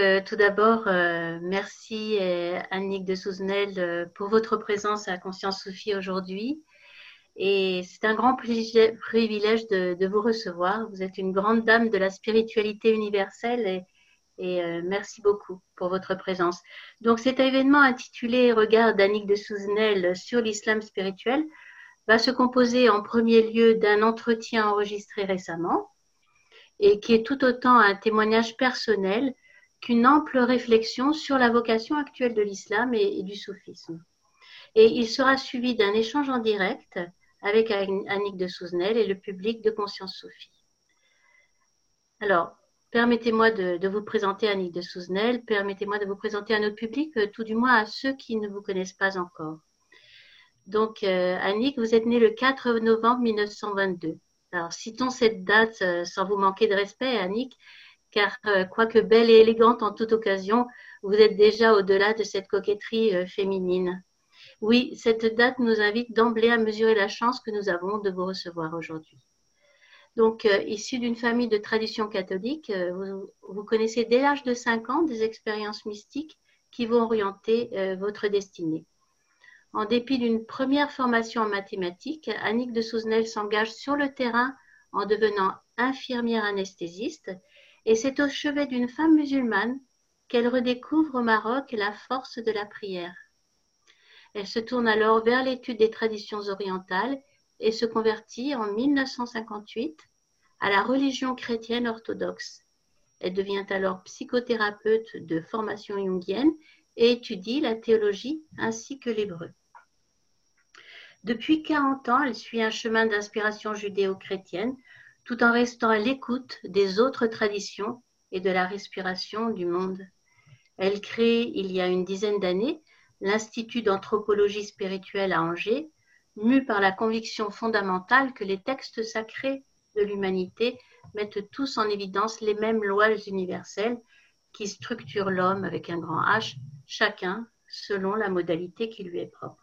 Euh, tout d'abord, euh, merci euh, Annick de Souzenel pour votre présence à Conscience Sophie aujourd'hui. Et c'est un grand privilège de, vous recevoir. Vous êtes une grande dame de la spiritualité universelle et, merci beaucoup pour votre présence. Donc cet événement intitulé Regard d'Annick de Souzenel sur l'islam spirituel va se composer en premier lieu d'un entretien enregistré récemment et qui est tout autant un témoignage personnel qu'une ample réflexion sur la vocation actuelle de l'islam et, du soufisme. Et il sera suivi d'un échange en direct avec Annick de Souzenel et le public de Conscience Sophie. Alors, permettez-moi de, vous présenter Annick de Souzenel, permettez-moi de vous présenter à notre public, euh, tout du moins à ceux qui ne vous connaissent pas encore. Donc, euh, Annick, vous êtes née le 4 novembre 1922. Alors, citons cette date euh, sans vous manquer de respect, Annick, car euh, quoique belle et élégante en toute occasion, vous êtes déjà au-delà de cette coquetterie euh, féminine. Oui, cette date nous invite d'emblée à mesurer la chance que nous avons de vous recevoir aujourd'hui. Donc, euh, issu d'une famille de tradition catholique, vous, connaissez dès l'âge de 5 ans des expériences mystiques qui vont orienter votre destinée. En dépit d'une première formation en mathématiques, Annick de Souzenel s'engage sur le terrain en devenant infirmière anesthésiste et c'est au chevet d'une femme musulmane qu'elle redécouvre au Maroc la force de la prière. Elle se tourne alors vers l'étude des traditions orientales et se convertit en 1958 à la religion chrétienne orthodoxe. Elle devient alors psychothérapeute de formation jungienne et étudie la théologie ainsi que l'hébreu. Depuis 40 ans, elle suit un chemin d'inspiration judéo-chrétienne tout en restant à l'écoute des autres traditions et de la respiration du monde. Elle crée, il y a une dizaine d'années, l'Institut d'anthropologie spirituelle à Angers, mue par la conviction fondamentale que les textes sacrés de l'humanité mettent tous en évidence les mêmes lois universelles qui structurent l'homme avec un grand H, chacun selon la modalité qui lui est propre.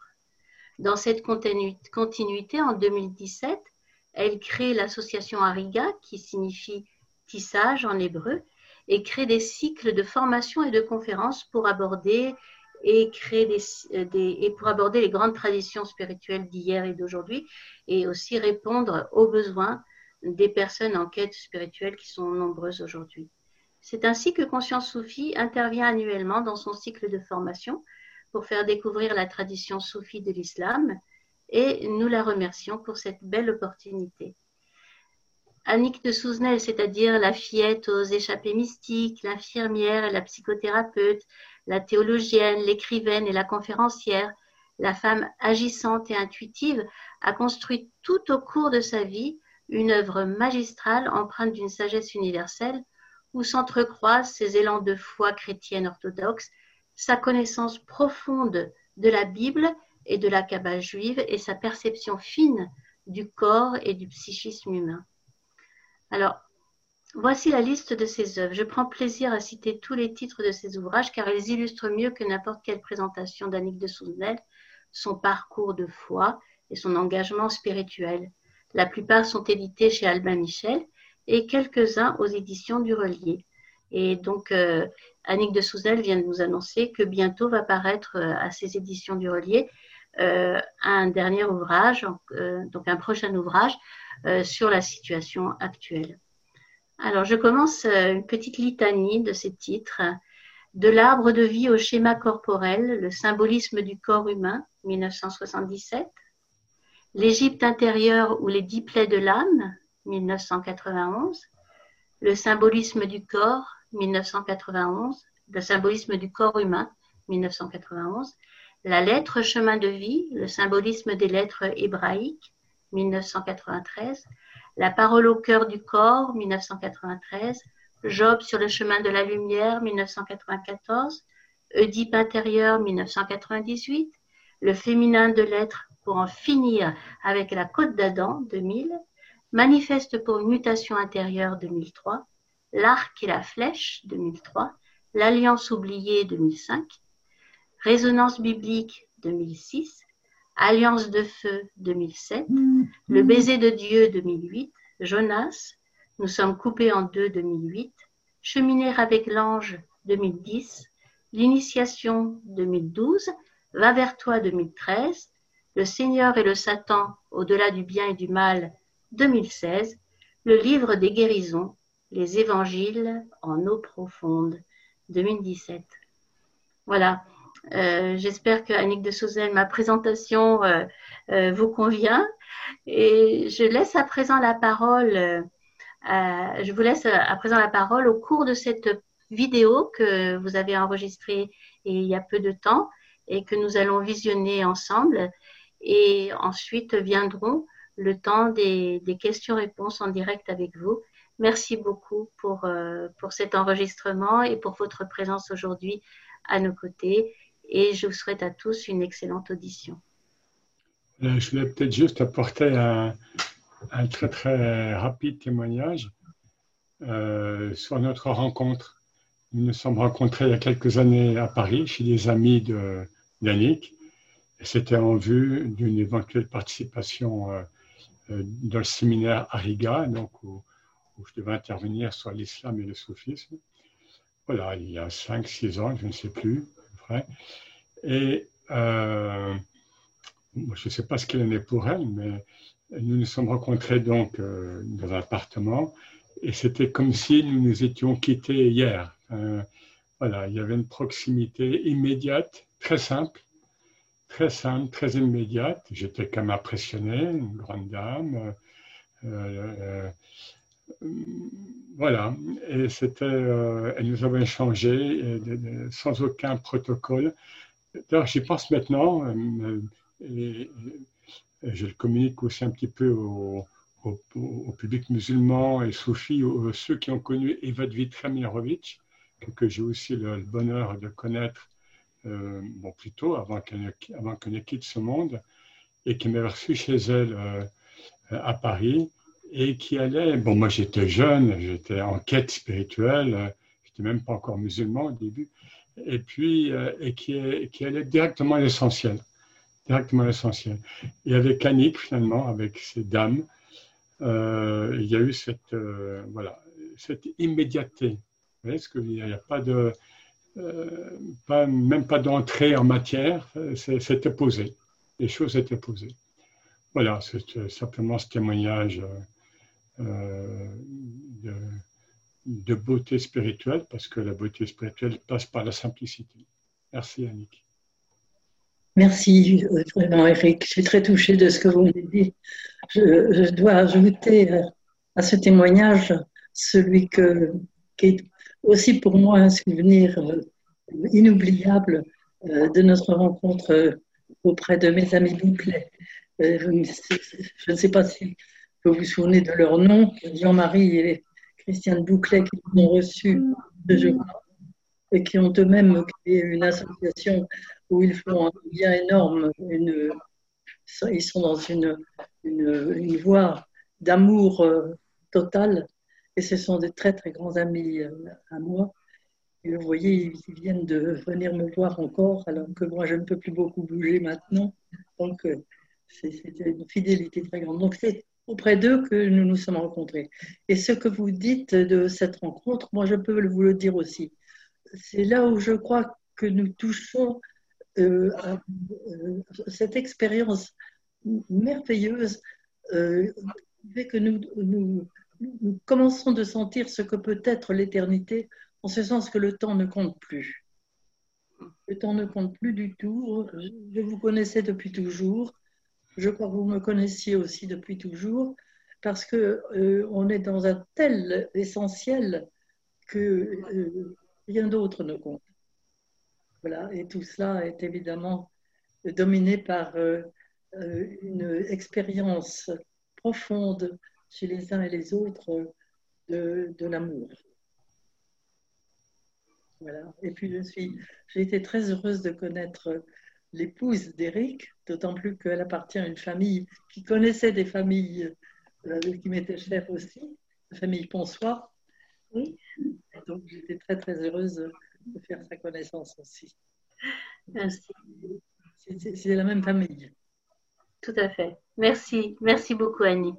Dans cette continuité, en 2017, elle crée l'association Ariga, qui signifie tissage en hébreu, et crée des cycles de formation et de conférences pour aborder et euh, les grandes traditions spirituelles d'hier et d'aujourd'hui et aussi répondre aux besoins des personnes en quête spirituelle qui sont nombreuses aujourd'hui. C'est ainsi que Conscience Soufie intervient annuellement dans son cycle de formation pour faire découvrir la tradition soufie de l'islam et nous la remercions pour cette belle opportunité. Annick de Souzenel, c'est-à-dire la fillette aux échappées mystiques, l'infirmière, la psychothérapeute, la théologienne, l'écrivaine et la conférencière, la femme agissante et intuitive, a construit tout au cours de sa vie une œuvre magistrale empreinte d'une sagesse universelle où s'entrecroisent ses élans de foi chrétienne orthodoxe, sa connaissance profonde de la Bible et de la cabale juive et sa perception fine du corps et du psychisme humain. Alors, voici la liste de ses œuvres. Je prends plaisir à citer tous les titres de ses ouvrages car ils illustrent mieux que n'importe quelle présentation d'Annick de Souzenel son parcours de foi et son engagement spirituel. La plupart sont édités chez Albin Michel et quelques-uns aux éditions du Relier. Et donc, euh, Annick de Souzel vient de nous annoncer que bientôt va paraître euh, à ces éditions du Relier un dernier ouvrage, euh, donc un prochain ouvrage euh, sur la situation actuelle. Alors, je commence une petite litanie de ces titres. De l'arbre de vie au schéma corporel, le symbolisme du corps humain, 1977. L'Égypte intérieure ou les dix plaies de l'âme, 1991. Le symbolisme du corps, 1991. Le symbolisme du corps humain, 1991. La lettre chemin de vie, le symbolisme des lettres hébraïques, 1993. La parole au cœur du corps, 1993. Job sur le chemin de la lumière, 1994. Oedipe intérieur, 1998. Le féminin de l'être pour en finir avec la côte d'Adam, 2000. Manifeste pour une mutation intérieure, 2003. L'arc et la flèche, 2003. L'alliance oubliée, 2005. Résonance biblique 2006, Alliance de feu 2007, mm-hmm. Le baiser de Dieu 2008, Jonas, Nous sommes coupés en deux 2008, Cheminer avec l'ange 2010, L'initiation 2012, Va vers toi 2013, Le Seigneur et le Satan au-delà du bien et du mal 2016, Le livre des guérisons, Les évangiles en eau profonde 2017. Voilà. Euh, j'espère que Annick de Sauzel, ma présentation euh, euh, vous convient. Et je laisse à présent la parole, je vous laisse à présent la parole au cours de cette vidéo que vous avez enregistrée il y a peu de temps et que nous allons visionner ensemble. Et ensuite viendront le temps des, des questions-réponses en direct avec vous. Merci beaucoup pour, pour cet enregistrement et pour votre présence aujourd'hui à nos côtés et je vous souhaite à tous une excellente audition. Euh, je voulais peut-être juste apporter un, très très rapide témoignage euh, sur notre rencontre. Nous nous sommes rencontrés il y a quelques années à Paris chez des amis de d'Annick. C'était en vue d'une éventuelle participation euh, dans le séminaire Ariga, donc où, où je devais intervenir sur l'islam et le soufisme. Voilà, il y a 5-6 ans, je ne sais plus. Et euh, je ne sais pas ce qu'il en est pour elle, mais nous nous sommes rencontrés donc euh, dans un appartement et c'était comme si nous nous étions quittés hier. voilà, il y avait une proximité immédiate, très simple, très simple, très immédiate. J'étais comme impressionné, une grande dame. Euh, voilà, et c'était, euh, nous avait échangé sans aucun protocole. D'ailleurs, j'y pense maintenant, euh, je le communique aussi un petit peu au, public musulman et soufi, ceux qui ont connu Eva Tramirovic, que, j'ai aussi le, bonheur de connaître, euh, bon, plutôt avant qu'elle avant ne quitte ce monde, et qui m'avait reçu chez elle à Paris et qui allait, bon moi j'étais jeune, j'étais en quête spirituelle, j'étais même pas encore musulman au début, et puis euh, et qui, qui allait directement à l'essentiel, directement à l'essentiel. Et avec Annick finalement, avec ces dames, euh, il y a eu cette euh, voilà cette immédiateté. Vous voyez ce que il n'y a pas de pas, même pas d'entrée en matière, c'était posé, les choses étaient posées. Voilà, c'est simplement ce témoignage euh, de, beauté spirituelle, parce que la beauté spirituelle passe par la simplicité. Merci Annick. Merci euh, vraiment Eric, je suis très touchée de ce que vous m'avez dit. Je, dois ajouter euh, à ce témoignage celui qui est aussi pour moi un souvenir inoubliable de notre rencontre auprès de mes amis Bouclet. Je ne sais pas si vous vous souvenez de leur nom, Jean-Marie et Christiane Bouclet qui nous ont reçus de et qui ont eux-mêmes créé une association où ils font un bien énorme. Une, ils sont dans une, une, voie d'amour euh, total et ce sont des très très grands amis euh, à moi. Et vous voyez, ils viennent de venir me voir encore alors que moi je ne peux plus beaucoup bouger maintenant. Donc euh, c'est une fidélité très grande. Donc c'est auprès d'eux que nous nous sommes rencontrés. Et ce que vous dites de cette rencontre, moi je peux vous le dire aussi. C'est là où je crois que nous touchons euh, à, euh, cette expérience merveilleuse euh, que nous, commençons de sentir ce que peut être l'éternité, en ce sens que le temps ne compte plus. Le temps ne compte plus du tout. Je vous connaissais depuis toujours je crois que vous me connaissiez aussi depuis toujours, parce que euh, on est dans un tel essentiel que euh, rien d'autre ne compte. Voilà, et tout cela est évidemment dominé par euh, une expérience profonde chez les uns et les autres de, de l'amour. Voilà. Et puis je suis, j'ai été très heureuse de connaître l'épouse d'Éric, d'autant plus qu'elle appartient à une famille qui connaissait des familles euh, qui m'étaient chères aussi, la famille Ponsoir. Oui. donc j'étais très très heureuse de faire sa connaissance aussi. Merci. C'est la même famille. Tout à fait. Merci. Merci beaucoup, Annick.